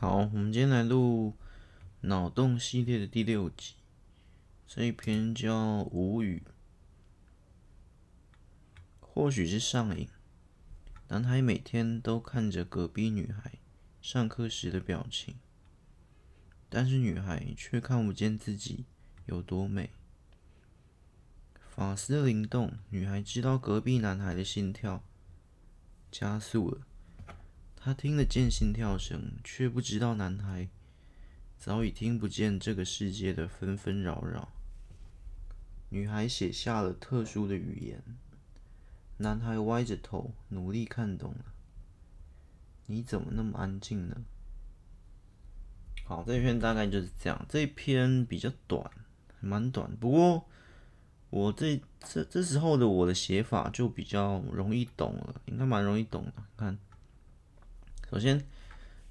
好，我们今天来录脑洞系列的第六集，这一篇叫无语。或许是上瘾，男孩每天都看着隔壁女孩上课时的表情，但是女孩却看不见自己有多美。发丝灵动，女孩知道隔壁男孩的心跳加速了。他听得见心跳声，却不知道男孩早已听不见这个世界的纷纷扰扰。女孩写下了特殊的语言，男孩歪着头努力看懂了。你怎么那么安静呢？好，这篇大概就是这样。这篇比较短，蛮短。不过我这这这时候的我的写法就比较容易懂了，应该蛮容易懂的。看。首先，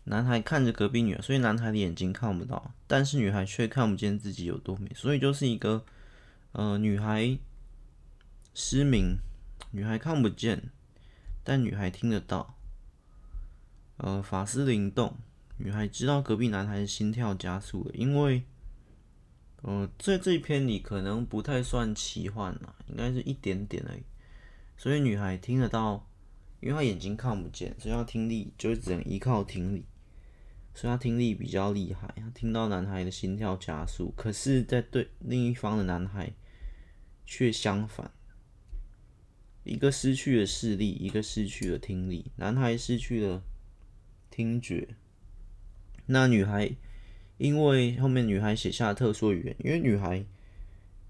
男孩看着隔壁女孩，所以男孩的眼睛看不到，但是女孩却看不见自己有多美，所以就是一个，呃，女孩失明，女孩看不见，但女孩听得到。呃，发丝灵动，女孩知道隔壁男孩的心跳加速了，因为，呃，在这一篇里可能不太算奇幻了，应该是一点点而已，所以女孩听得到。因为他眼睛看不见，所以他听力就只能依靠听力，所以他听力比较厉害。他听到男孩的心跳加速，可是，在对另一方的男孩却相反，一个失去了视力，一个失去了听力。男孩失去了听觉，那女孩因为后面女孩写下特殊语言，因为女孩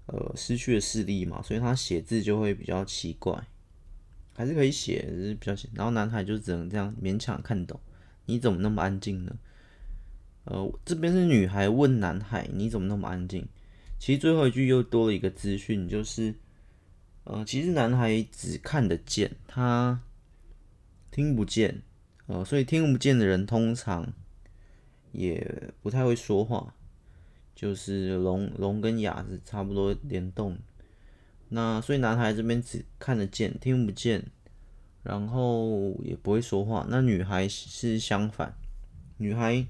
呃失去了视力嘛，所以她写字就会比较奇怪。还是可以写，只是比较写。然后男孩就只能这样勉强看懂。你怎么那么安静呢？呃，这边是女孩问男孩：“你怎么那么安静？”其实最后一句又多了一个资讯，就是呃，其实男孩只看得见，他听不见。呃，所以听不见的人通常也不太会说话，就是聋聋跟哑是差不多联动。那所以男孩这边只看得见，听不见，然后也不会说话。那女孩是相反，女孩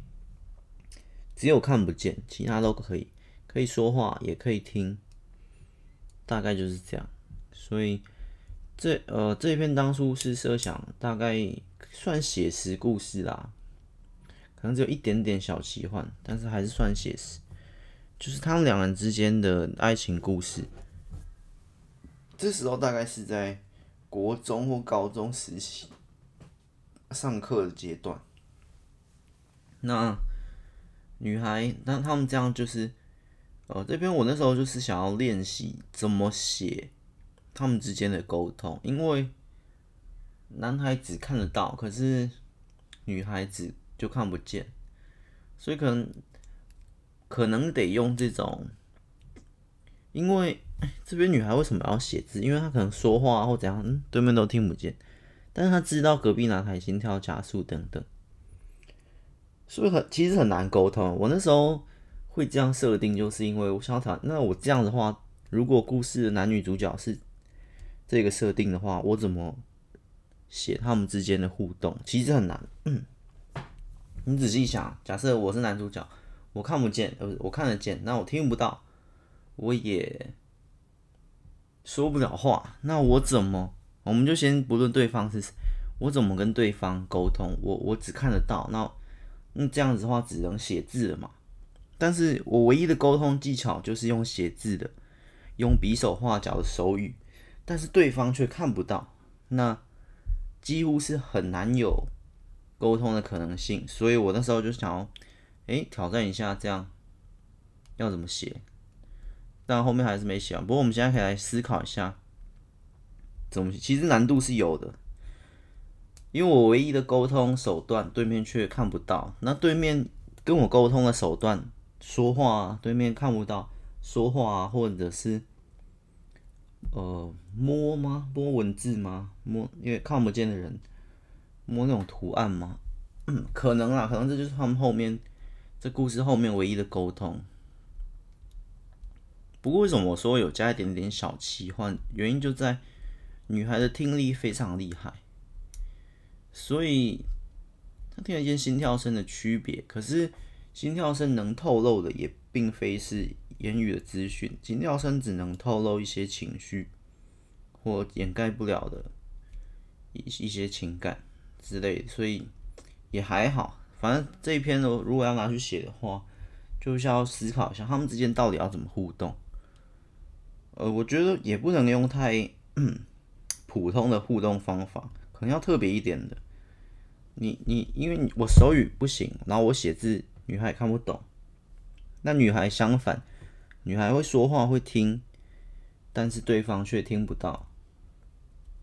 只有看不见，其他都可以，可以说话，也可以听，大概就是。这样。所以这呃这一篇当初是。设想大概算写实故事啦，可能只有一点点小奇幻，但是。还是。算写实，就是。他们两人之间的爱情故事。这时候大概是在国中或高中时期上课的阶段。那女孩，那他们这样就是，呃，这边我那时候就是想要练习怎么写他们之间的沟通，因为男孩子看得到，可是女孩子就看不见，所以可能可能得用这种，因为。这边女孩为什么要写字？因为她可能说话或怎样，嗯，对面都听不见，但是她知道隔壁男孩心跳加速等等，所以很其实很难沟通。我那时候会这样设定，就是因为我想想，那我这样的话，如果故事的男女主角是这个设定的话，我怎么写他们之间的互动？其实很难。嗯，你仔细想，假设我是男主角，我看不见，呃，我看得见，那我听不到，我也。说不了话，那我怎么？我们就先不论对方是谁，我怎么跟对方沟通？我我只看得到，那那这样子的话只能写字了嘛。但是我唯一的沟通技巧就是用写字的，用比手画脚的手语，但是对方却看不到，那几乎是很难有沟通的可能性。所以我那时候就想要，诶，挑战一下，这样要怎么写？但后面还是没写完。不过我们现在可以来思考一下，怎么？其实难度是有的，因为我唯一的沟通手段，对面却看不到。那对面跟我沟通的手段，说话啊，对面看不到，说话啊，或者是呃摸吗？摸文字吗？摸，因为看不见的人摸那种图案吗？可能啊，可能这就是他们后面这故事后面唯一的沟通。不过为什么我说有加一点点小奇幻？原因就在女孩的听力非常厉害，所以她听得见心跳声的区别，可是心跳声能透露的也并非是言语的资讯，心跳声只能透露一些情绪或掩盖不了的一一些情感之类的，所以也还好。反正这一篇呢，如果要拿去写的话，就是要思考一下他们之间到底要怎么互动。呃，我觉得也不能用太普通的互动方法，可能要特别一点的。你你，因为我手语不行，然后我写字女孩也看不懂。那女孩相反，女孩会说话会听，但是对方却听不到，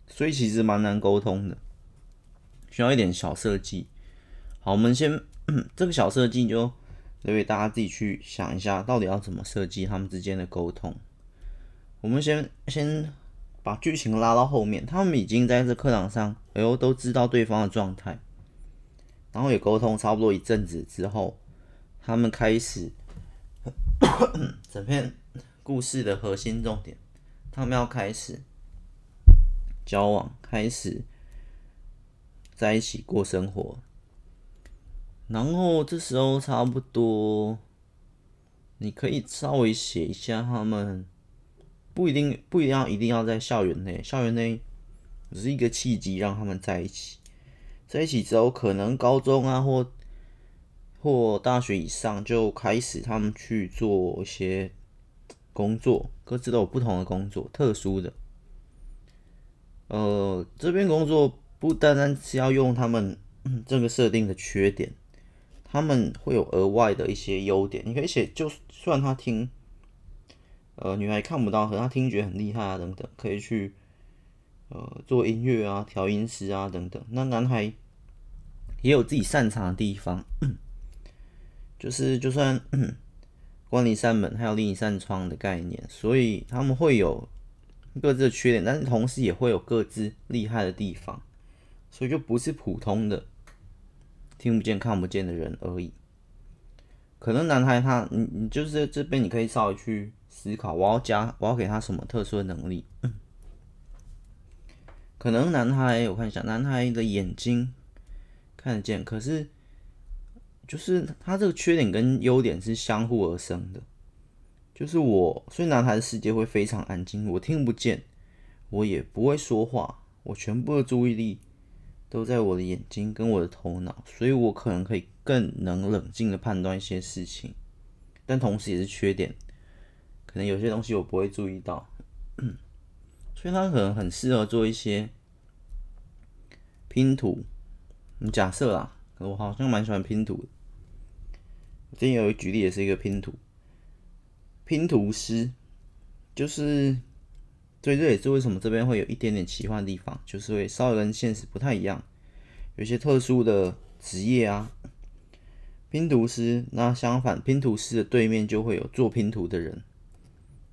所以其实蛮难沟通的，需要一点小设计。好，我们先这个小设计就留给大家自己去想一下，到底要怎么设计他们之间的沟通。我们先先把剧情拉到后面，他们已经在这课堂上，哎呦，都知道对方的状态，然后也沟通差不多一阵子之后，他们开始 整篇故事的核心重点，他们要开始交往，开始在一起过生活，然后这时候差不多，你可以稍微写一下他们。不一定不一定要一定要在校园内，校园内只是一个契机，让他们在一起。在一起之后，可能高中啊或或大学以上就开始他们去做一些工作，各自都有不同的工作，特殊的。呃，这边工作不单单是要用他们 这个设定的缺点，他们会有额外的一些优点。你可以写，就算他听。呃，女孩看不到，和她听觉很厉害啊，等等，可以去呃做音乐啊、调音师啊等等。那男孩也有自己擅长的地方，就是就算关了一扇门，还有另一扇窗的概念，所以他们会有各自的缺点，但是同时也会有各自厉害的地方，所以就不是普通的听不见、看不见的人而已。可能男孩他，你你就是这边你可以稍微去。思考，我要加，我要给他什么特殊的能力？可能男孩，我看一下，男孩的眼睛看得见，可是就是他这个缺点跟优点是相互而生的。就是我，所以男孩的世界会非常安静，我听不见，我也不会说话，我全部的注意力都在我的眼睛跟我的头脑，所以我可能可以更能冷静的判断一些事情，但同时也是缺点。可能有些东西我不会注意到，所以他可能很适合做一些拼图。你假设啦，我好像蛮喜欢拼图的。我之前有一举例，也是一个拼图，拼图师就是，所以这也是为什么这边会有一点点奇幻的地方，就是会稍微跟现实不太一样，有些特殊的职业啊。拼图师，那相反，拼图师的对面就会有做拼图的人。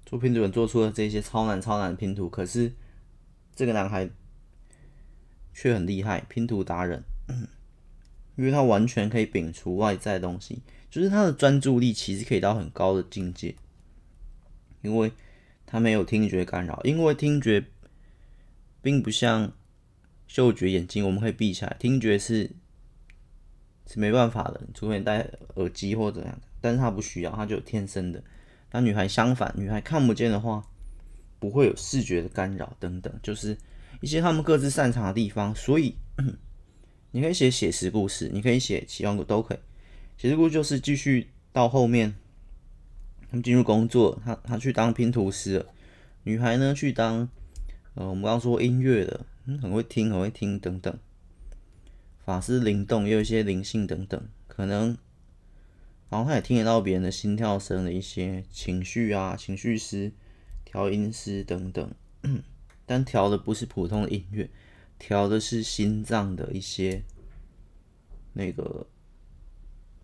做拼图人做出了这些超难超难的拼图，可是这个男孩却很厉害，拼图达人，因为他完全可以摒除外在的东西，就是他的专注力其实可以到很高的境界，因为他没有听觉干扰，因为听觉并不像嗅觉，眼睛我们可以闭起来，听觉是是没办法的，除非你戴耳机或者怎样，但是他不需要，他就有天生的。那女孩相反，女孩看不见的话，不会有视觉的干扰等等，就是一些他们各自擅长的地方。所以 你可以写写实故事，你可以写奇幻故事都可以。写实故事就是继续到后面，他们进入工作，他他去当拼图师了，女孩呢去当呃我们刚刚说音乐的，嗯，很会听很会听等等，法师灵动也有一些灵性等等，可能。然后他也听得到别人的心跳声的一些情绪啊，情绪师、调音师等等，但调的不是普通的音乐，调的是心脏的一些那个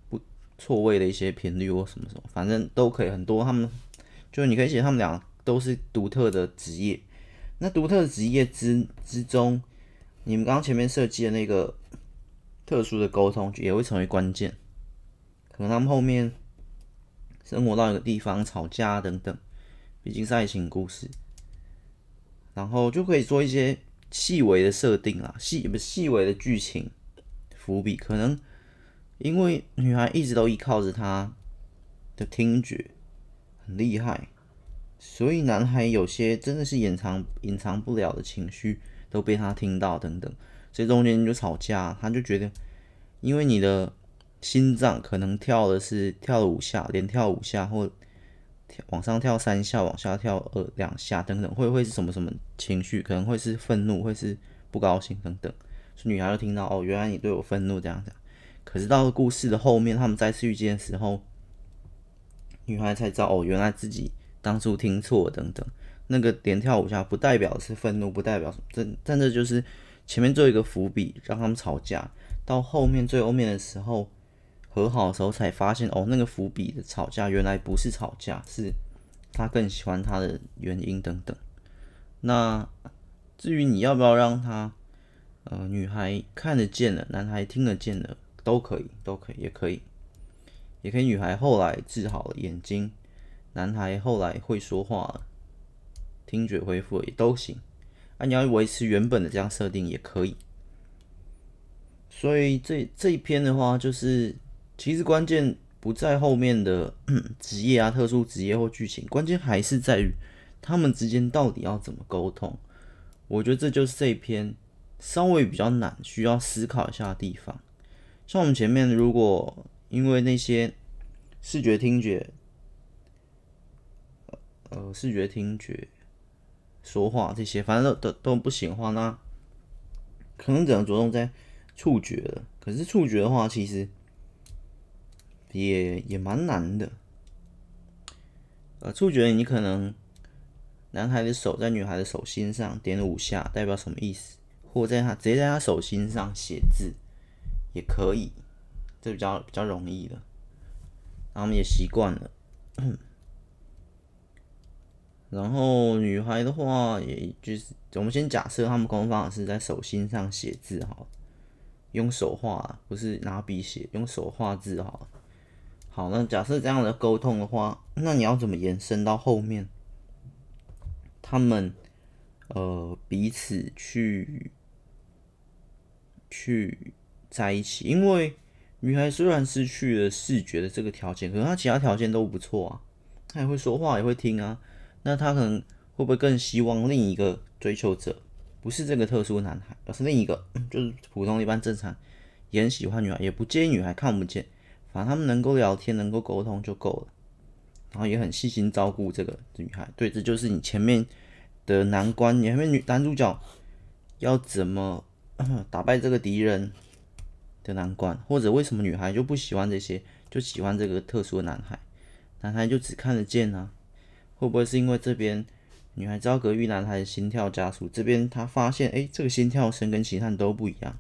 不错位的一些频率或什么什么，反正都可以很多。他们就你可以写他们俩都是独特的职业，那独特的职业之之中，你们刚刚前面设计的那个特殊的沟通也会成为关键。可能他们后面生活到一个地方吵架等等，毕竟是爱情故事，然后就可以做一些细微的设定啦，细不细微的剧情伏笔。可能因为女孩一直都依靠着他的听觉，很厉害，所以男孩有些真的是隐藏隐藏不了的情绪都被他听到等等，所以中间就吵架，他就觉得，因为你的心脏可能跳的是跳了五下，连跳五下或跳往上跳三下，往下跳二两下等等，会会是什么什么情绪？可能会是愤怒，会是不高兴等等。所以女孩就听到哦，原来你对我愤怒这样子。可是到了故事的后面，他们再次遇见的时候，女孩才知道哦，原来自己当初听错等等。那个连跳五下不代表是愤怒，不代表什么，这但这就是前面做一个伏笔，让他们吵架。到后面最后面的时候，和好的时候才发现哦，那个伏笔的吵架原来不是吵架，是他更喜欢他的原因等等。那至于你要不要让他，呃，女孩看得见了，男孩听得见了。都可以，都可以，也可以，也可以。女孩后来治好了眼睛，男孩后来会说话了，听觉恢复了，也都行。啊，你要维持原本的这样设定也可以。所以这这一篇的话，就是其实关键不在后面的职业啊、特殊职业或剧情，关键还是在于他们之间到底要怎么沟通。我觉得这就是这一篇稍微比较难，需要思考一下的地方。像我们前面，如果因为那些视觉、听觉，呃，视觉、听觉、说话这些，反正都都都不行的话，那可能只能着重在触觉了。可是触觉的话，其实也也蛮难的。呃，触觉你可能男孩的手在女孩的手心上点五下，代表什么意思？或在他直接在他手心上写字。也可以，这比较比较容易的，然后我们也习惯了。然后女孩的话，也就是我们先假设他们沟通方式是在手心上写字哈，用手画，不是拿笔写，用手画字好。好，那假设这样的沟通的话，那你要怎么延伸到后面？他们呃彼此去去。在一起，因为女孩虽然失去了视觉的这个条件，可是她其他条件都不错啊。她也会说话，也会听啊。那她可能会不会更希望另一个追求者不是这个特殊男孩，而是另一个，就是普通一般正常，也很喜欢女孩，也不介意女孩看不见，反正他们能够聊天，能够沟通就够了。然后也很细心照顾这个女孩。对，这就是你前面的难关，你前面女男主角要怎么 打败这个敌人的难关，或者为什么女孩就不喜欢这些，就喜欢这个特殊的男孩？男孩就只看得见啊？会不会是因为这边女孩知道隔壁男孩的心跳加速，这边他发现，哎，这个心跳声跟其他人都不一样？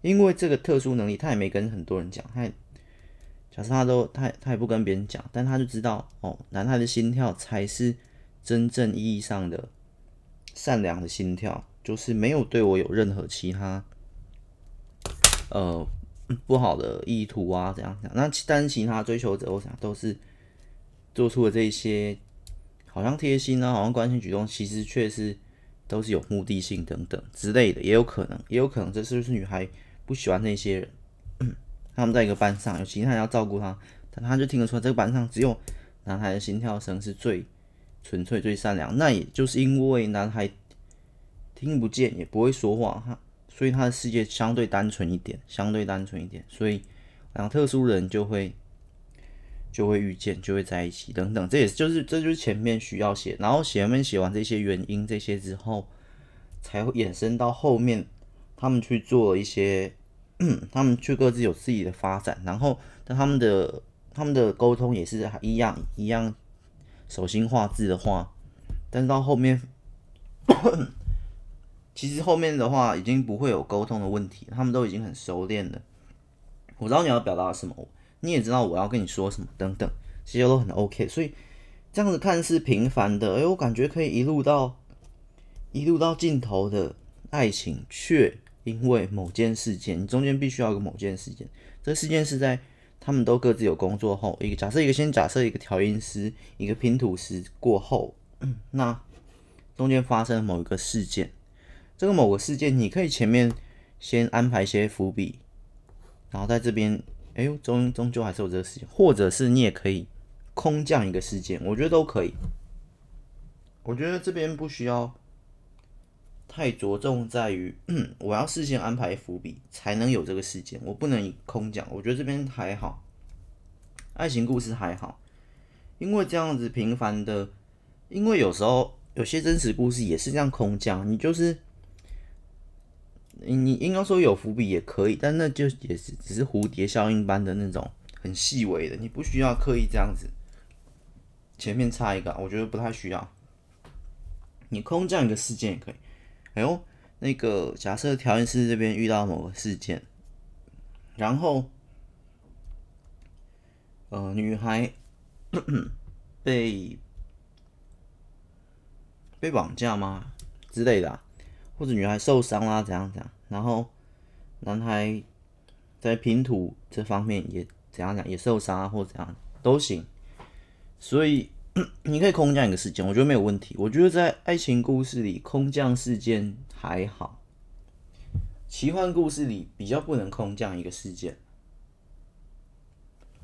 因为这个特殊能力，他也没跟很多人讲，他假设他都他他也不跟别人讲，但他就知道，哦，男孩的心跳才是真正意义上的善良的心跳，就是没有对我有任何其他。呃，不好的意图啊，这样讲。那但是其他追求者，我想都是做出了这些好像贴心啊，好像关心举动，其实却是都是有目的性等等之类的，也有可能，也有可能这是不是女孩不喜欢那些人？他们在一个班上，有其他人要照顾他，但他就听得出来，这个班上只有男孩的心跳声是最纯粹、最善良。那也就是因为男孩听不见，也不会说话，哈。所以他的世界相对单纯一点，相对单纯一点，所以然后特殊人就会就会遇见，就会在一起等等，这也就是这就是前面需要写，然后前面写完这些原因这些之后，才会衍生到后面他们去做一些，他们去各自有自己的发展，然后但他们的他们的沟通也是一样一样，手心画字的话，但是到后面。其实后面的话已经不会有沟通的问题，他们都已经很熟练了。我知道你要表达什么，你也知道我要跟你说什么，等等，这些都很 OK。所以这样子看似平凡的，哎，我感觉可以一路到一路到尽头的爱情，却因为某件事件，你中间必须要有个某件事件。这个事件是在他们都各自有工作后，一个假设一个先假设一个调音师，一个拼图师过后，那中间发生了某一个事件。这个某个事件，你可以前面先安排一些伏笔，然后在这边哎呦，终终究还是有这个事件，或者是你也可以空降一个事件，我觉得都可以。我觉得这边不需要太着重在于，我要事先安排伏笔才能有这个事件，我不能空降。我觉得这边还好，爱情故事还好，因为这样子频繁的，因为有时候有些真实故事也是这样空降，你就是。你你应该说有伏笔也可以，但那就也是只是蝴蝶效应般的那种很细微的，你不需要刻意这样子。前面插一个，我觉得不太需要。你空降一个事件也可以。哎呦，那个假设调音师这边遇到某个事件，然后呃女孩 被被绑架吗之类的？或者女孩受伤啦，怎样怎样，然后男孩在拼图这方面也怎样讲，也受伤啊，或者怎样都行。所以 你可以空降一个事件，我觉得没有问题。我觉得在爱情故事里空降事件还好，奇幻故事里比较不能空降一个事件，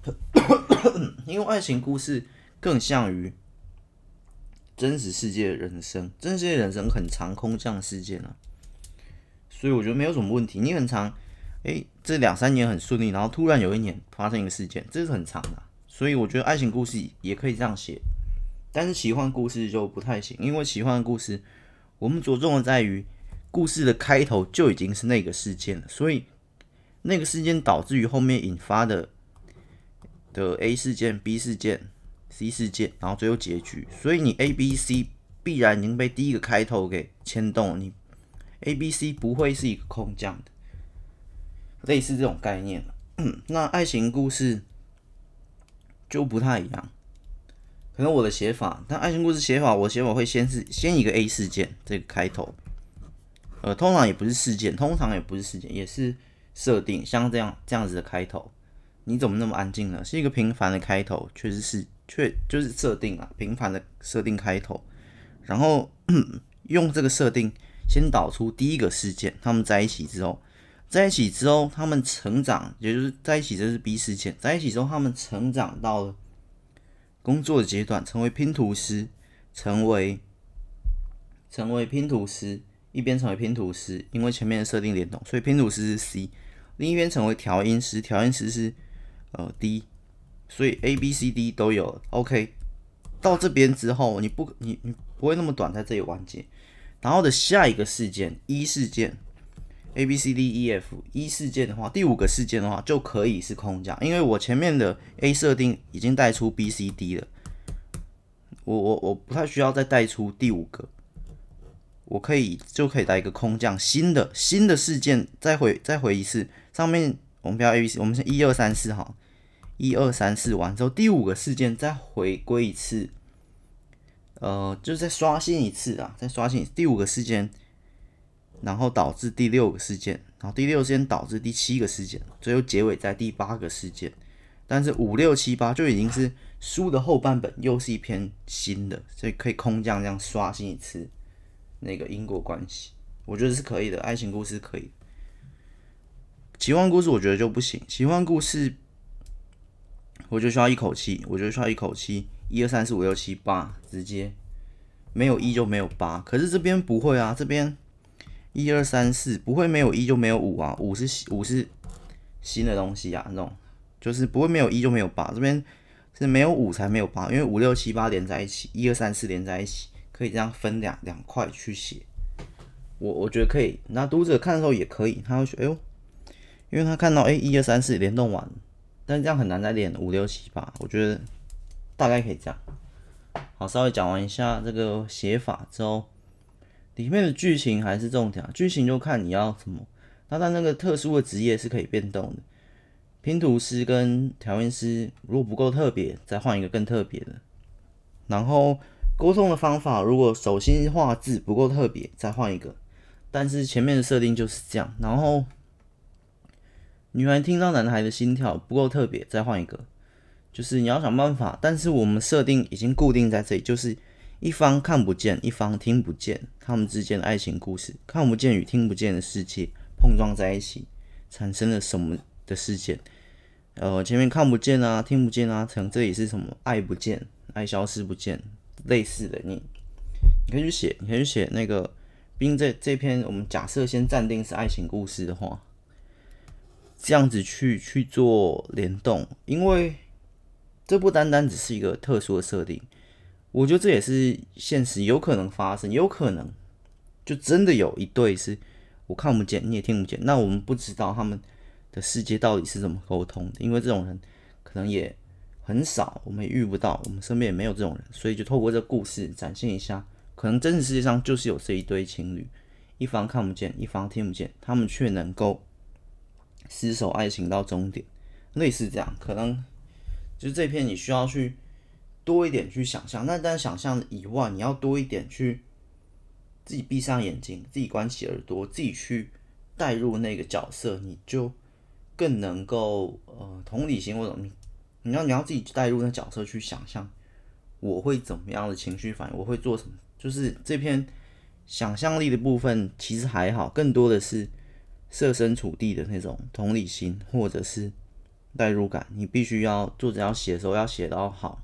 因为爱情故事更像于。真实世界的人生，真实世界的人生很长，空降事件啊，所以我觉得没有什么问题。你很长，哎、这两三年很顺利，然后突然有一年发生一个事件，这是很长的。所以我觉得爱情故事也可以这样写，但是奇幻故事就不太行，因为奇幻故事我们着重的在于故事的开头就已经是那个事件了，所以那个事件导致于后面引发的的 A 事件、B 事件。C 事件，然后最后结局，所以你 A、B、C 必然已经被第一个开头给牵动。你 A、B、C 不会是一个空降的，类似这种概念。那爱情故事就不太一样，可能我的写法，但爱情故事写法，我写法会先是先一个 A 事件这个开头，呃，通常也不是事件，通常也不是事件，也是设定，像这样这样子的开头。你怎么那么安静呢？是一个平凡的开头，确实是。却就是设定啊，平凡的设定开头，然后 用这个设定先导出第一个事件，他们在一起之后，在一起之后他们成长，也就是在一起这是 B 事件，在一起之后他们成长到了工作阶段，成为拼图师，成为成为拼图师，一边成为拼图师，因为前面的设定联动，所以拼图师是 C，另一边成为调音师，调音师是呃 D。所以 A B C D 都有，OK。到这边之后，你不，你你不会那么短在这里完结。然后的下一个事件一事件 A B C D E F 一事件的话，第五个事件的话就可以是空降，因为我前面的 A 设定已经带出 B C D 了。我我我不太需要再带出第五个，我可以就可以带一个空降，新的新的事件再回再回一次。上面我们不要 A B C，我们是一二三四哈。一二三四完之后，第五个事件再回归一次，呃，就是再刷新一次啊，再刷新第五个事件，然后导致第六个事件，然后第六事件导致第七个事件，最后结尾在第八个事件。但是五六七八就已经是书的后半本，又是一篇新的，所以可以空降这样刷新一次那个因果关系，我觉得是可以的。爱情故事可以，奇幻故事我觉得就不行，奇幻故事。我就需要一口气，我就需要一口气，一二三四五六七八，直接没有一就没有八。可是这边不会啊，这边一二三四不会没有一就没有五啊，五是五是新的东西啊，那种就是不会没有一就没有八。这边是没有五才没有八，因为五六七八连在一起，一二三四连在一起，可以这样分两两块去写。我我觉得可以，那读者看的时候也可以，他会说哎呦，因为他看到哎一二三四联动完。但这样很难再练五六七八，我觉得大概可以这样。好，稍微讲完一下这个写法之后，里面的剧情还是重点，剧情就看你要什么。那他那个特殊的职业是可以变动的，拼图师跟调音师如果不够特别，再换一个更特别的。然后沟通的方法，如果手心画字不够特别，再换一个。但是前面的设定就是这样，然后。女孩听到男孩的心跳不够特别，再换一个，就是你要想办法。但是我们设定已经固定在这里，就是一方看不见，一方听不见，他们之间的爱情故事，看不见与听不见的世界碰撞在一起，产生了什么的事件？呃，前面看不见啊，听不见啊，成这里是什么爱不见，爱消失不见，类似的，你你可以去写，你可以去写那个冰这这篇，我们假设先暂定是爱情故事的话，这样子去去做联动，因为这不单单只是一个特殊的设定，我觉得这也是现实有可能发生，有可能就真的有一对是我看不见，你也听不见，那我们不知道他们。的世界到底是怎么沟通的？因为这种人可能也很少，我们也遇不到，我们身边也没有这种人，所以就透过这故事展现一下，可能真实世界上就是有这一对情侣，一方看不见，一方听不见，他们却能够厮守爱情到终点，类似这样，可能就是这篇你需要去多一点去想象，那但想象以外，你要多一点去自己闭上眼睛，自己关起耳朵，自己去带入那个角色，你就。更能够呃同理心或者你你要你要自己带入那角色去想象我会怎么样的情绪反应，我会做什么？就是这篇想象力的部分其实还好，更多的是设身处地的那种同理心或者是代入感。你必须要作者要写的时候要写到好，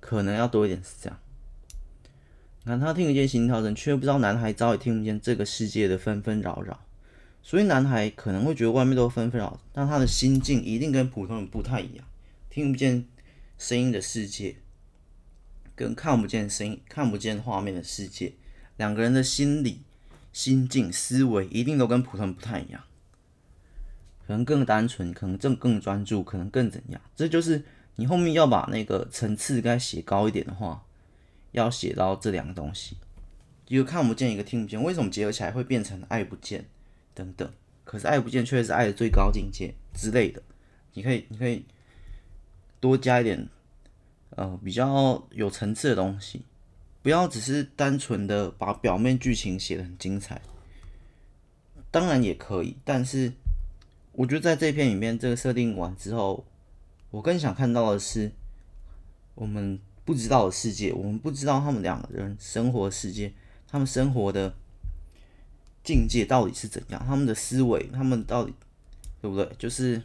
可能要多一点是这样。你看他听得见心跳声，却不知道男孩早已听不见这个世界的纷纷扰扰。所以男孩可能会觉得外面都纷纷扰，但他的心境一定跟普通人不太一样。听不见声音的世界，跟看不见声音、看不见画面的世界，两个人的心理、心境、思维一定都跟普通人不太一样。可能更单纯，可能更更专注，可能更怎样？这就是你后面要把那个层次该写高一点的话，要写到这两个东西，一个看不见，一个听不见。为什么结合起来会变成爱不见？等等，可是爱不见却是爱的最高境界之类的，你可以，你可以多加一点，呃，比较有层次的东西，不要只是单纯的把表面剧情写得很精彩，当然也可以，但是我觉得在这篇里面这个设定完之后，我更想看到的是我们不知道的世界，我们不知道他们两个人生活的世界，他们生活的。境界到底是怎样？他们的思维，他们到底对不对？就是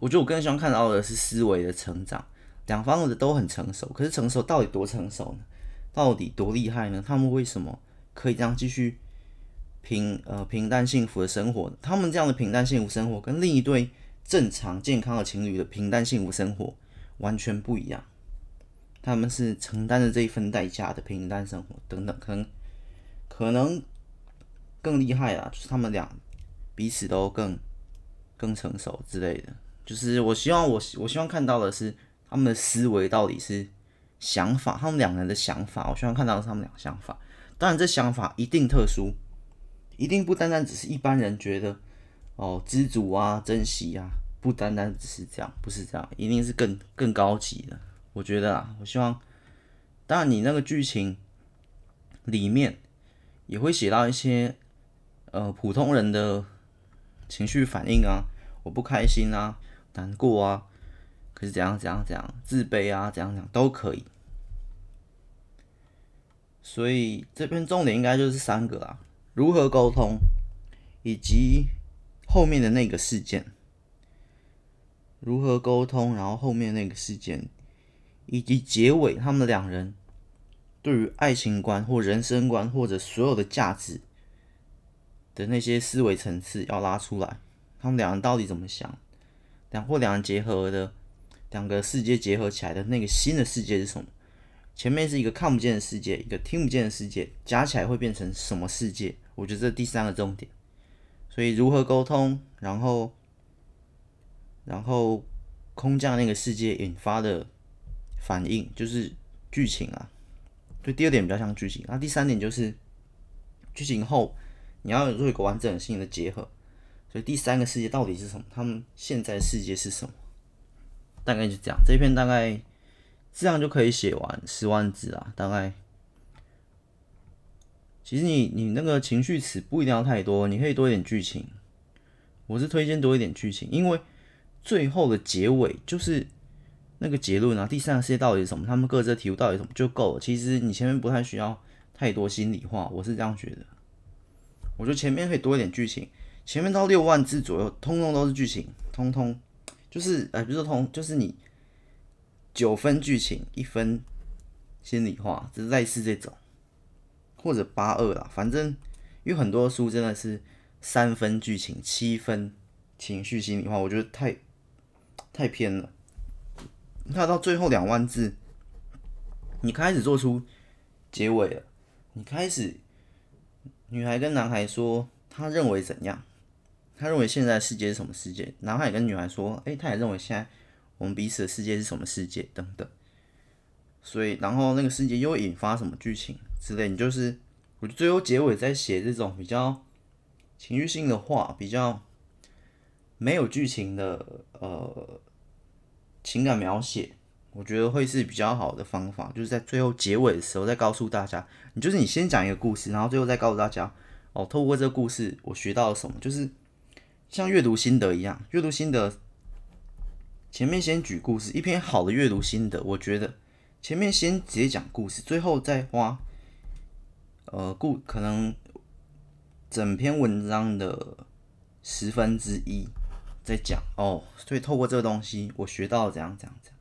我觉得我更希望看到的是思维的成长。两方的都很成熟，可是成熟到底多成熟呢？到底多厉害呢？他们为什么可以这样继续平呃平淡幸福的生活呢？他们这样的平淡幸福生活，跟另一对正常健康的情侣的平淡幸福生活完全不一样。他们是承担着这一份代价的平淡生活，等等，可能可能。更厉害啊，就是他们俩彼此都更更成熟之类的。就是我希望我我希望看到的是他们的思维到底是想法，他们两人的想法。我希望看到的是他们俩想法。当然，这想法一定特殊，一定不单单只是一般人觉得哦知足啊、珍惜啊，不单单只是这样，不是这样，一定是更更高级的。我觉得啊，我希望，当然你那个剧情里面也会写到一些。呃，普通人的情绪反应啊，我不开心啊，难过啊，可是怎样怎样怎样，自卑啊，怎样怎样都可以。所以这篇重点应该就是三个啊：如何沟通，以及后面的那个事件。如何沟通，然后后面那个事件，以及结尾，他们的两人对于爱情观或人生观或者所有的价值。的那些思维层次要拉出来，他们两人到底怎么想？两或两人结合的两个世界结合起来的那个新的世界是什么？前面是一个看不见的世界，一个听不见的世界，加起来会变成什么世界？我觉得这第三个重点。所以如何沟通，然后然后空降那个世界引发的反应就是剧情啊。所以，第二点比较像剧情，那第三点就是剧情后。你要做一个完整性的结合，所以第三个世界到底是什么？他们现在世界是什么？大概就这样，这一篇大概这样就可以写完十万字啊。大概，其实你你那个情绪词不一定要太多，你可以多一点剧情。我是推荐多一点剧情，因为最后的结尾就是那个结论啊。第三个世界到底是什么？他们各自的体悟到底是什么就够了。其实你前面不太需要太多心里话，我是这样觉得。我觉得前面可以多一点剧情，前面到六万字左右，通通都是剧情，通通就是哎，比如说通，就是你九分剧情，一分心里话，就是类似这种，或者八二啦，反正因为很多书真的是三分剧情，七分情绪心里话，我觉得太太偏了。那到最后两万字，你开始做出结尾了，你开始女孩跟男孩说，他认为怎样？他认为现在世界是什么世界？男孩也跟女孩说，诶，他也认为现在我们彼此的世界是什么世界？等等。所以，然后那个世界又引发什么剧情之类？你就是，我最后结尾在写这种比较情绪性的话，比较没有剧情的呃情感描写，我觉得会是比较好的方法。就是在最后结尾的时候再告诉大家，你就是你先讲一个故事，然后最后再告诉大家，哦，透过这个故事我学到了什么？就是像阅读心得一样，阅读心得前面先举故事，一篇好的阅读心得，我觉得。前面先直接讲故事，最后再花，呃，故可能整篇文章的十分之一再讲哦。所以透过这个东西，我学到了怎样怎样怎样，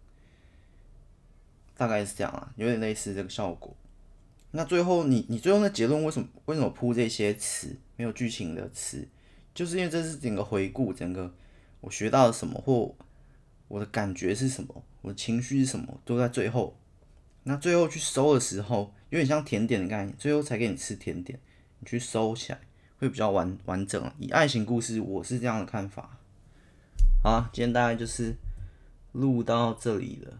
大概是这样啊，有点类似这个效果。那最后你你最后的结论为什么为什么铺这些词没有剧情的词？就是因为这是整个回顾，整个我学到了什么或我的感觉是什么，我的情绪是什么，都在最后。那最后去收的时候，有点像甜点的概念，最后才给你吃甜点，你去收起来会比较完完整。以爱情故事，我是这样的看法。好，今天大概就是录到这里了，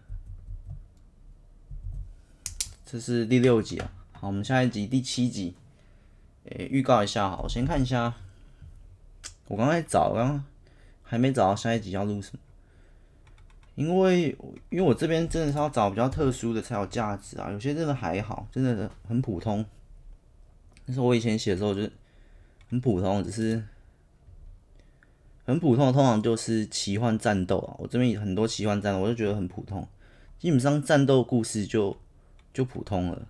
这是第六集啊。好，我们下一集第七集，诶，预告一下，好，我先看一下，我刚才找，刚还没找到下一集要录什么。因为，因为我这边真的是要找比较特殊的才有价值啊，有些真的还好，真的很普通。但是我以前写的时候就很普通，只是很普通的，通常就是奇幻战斗啊。我这边很多奇幻战斗，我就觉得很普通。基本上战斗故事就就普通了。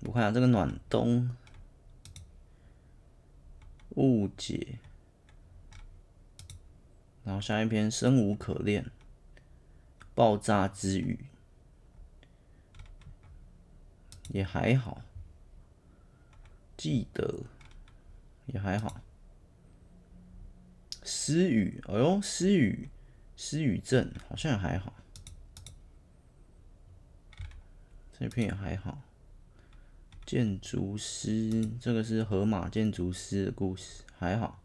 我看下这个暖冬误解。然后下一篇生无可恋，爆炸之语也还好，记得也还好，失语，哎呦，失语，失语症好像也还好，这篇也还好，建筑师，这个是河马建筑师的故事，还好。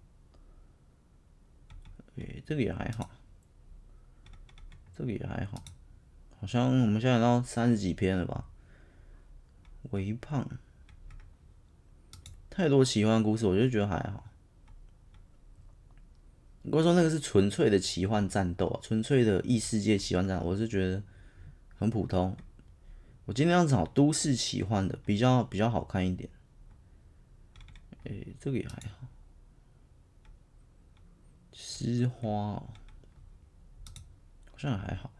对，这个也还好，这个也还好，好像我们现在到三十几篇了吧？微胖，太多奇幻故事，我就觉得还好。如果说那个是纯粹的奇幻战斗啊，纯粹的异世界奇幻战斗，我是觉得很普通。我今天要找都市奇幻的，比较比较好看一点。哎，这个也还好。诗花哦，好像还好。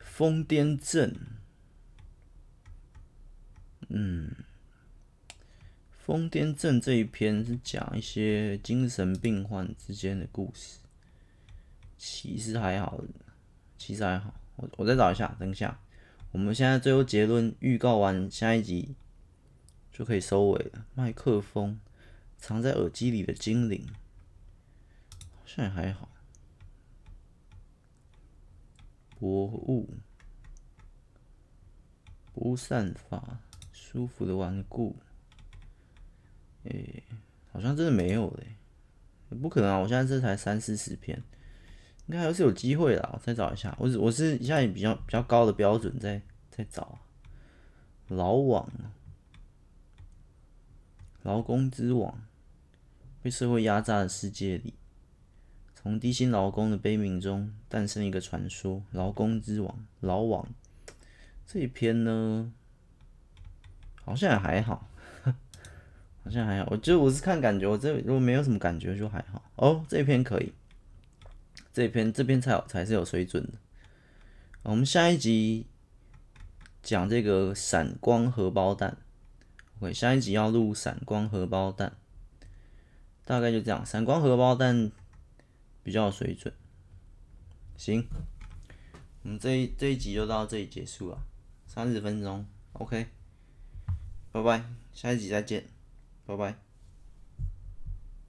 疯癫症，嗯，疯癫症这一篇是讲一些精神病患之间的故事，其实还好，其实还好。我我再找一下，等一下，我们现在最后结论预告完，下一集就可以收尾了。麦克风。藏在耳机里的精灵，好像也还好。薄雾，不散发，舒服的顽固。诶、欸，好像真的没有嘞，不可能啊！我现在这才三四十篇，应该还是有机会的。我再找一下，我我是一下以比较比较高的标准在在找。劳网，劳工之网。被社会压榨的世界里，从低薪劳工的悲鸣中诞生一个传说——劳工之王、劳网。这一篇呢，好像也还好，好像还好。我就我是看感觉，我这如果没有什么感觉就还好。哦，这一篇可以，这一篇这篇才才是有水准的。我们下一集讲这个闪光荷包蛋。OK，下一集要录闪光荷包蛋。大概就这样，闪光荷包，蛋比较有水准。行，我们这一这一集就到这里结束了，三十分钟，OK，拜拜，下一集再见，拜拜。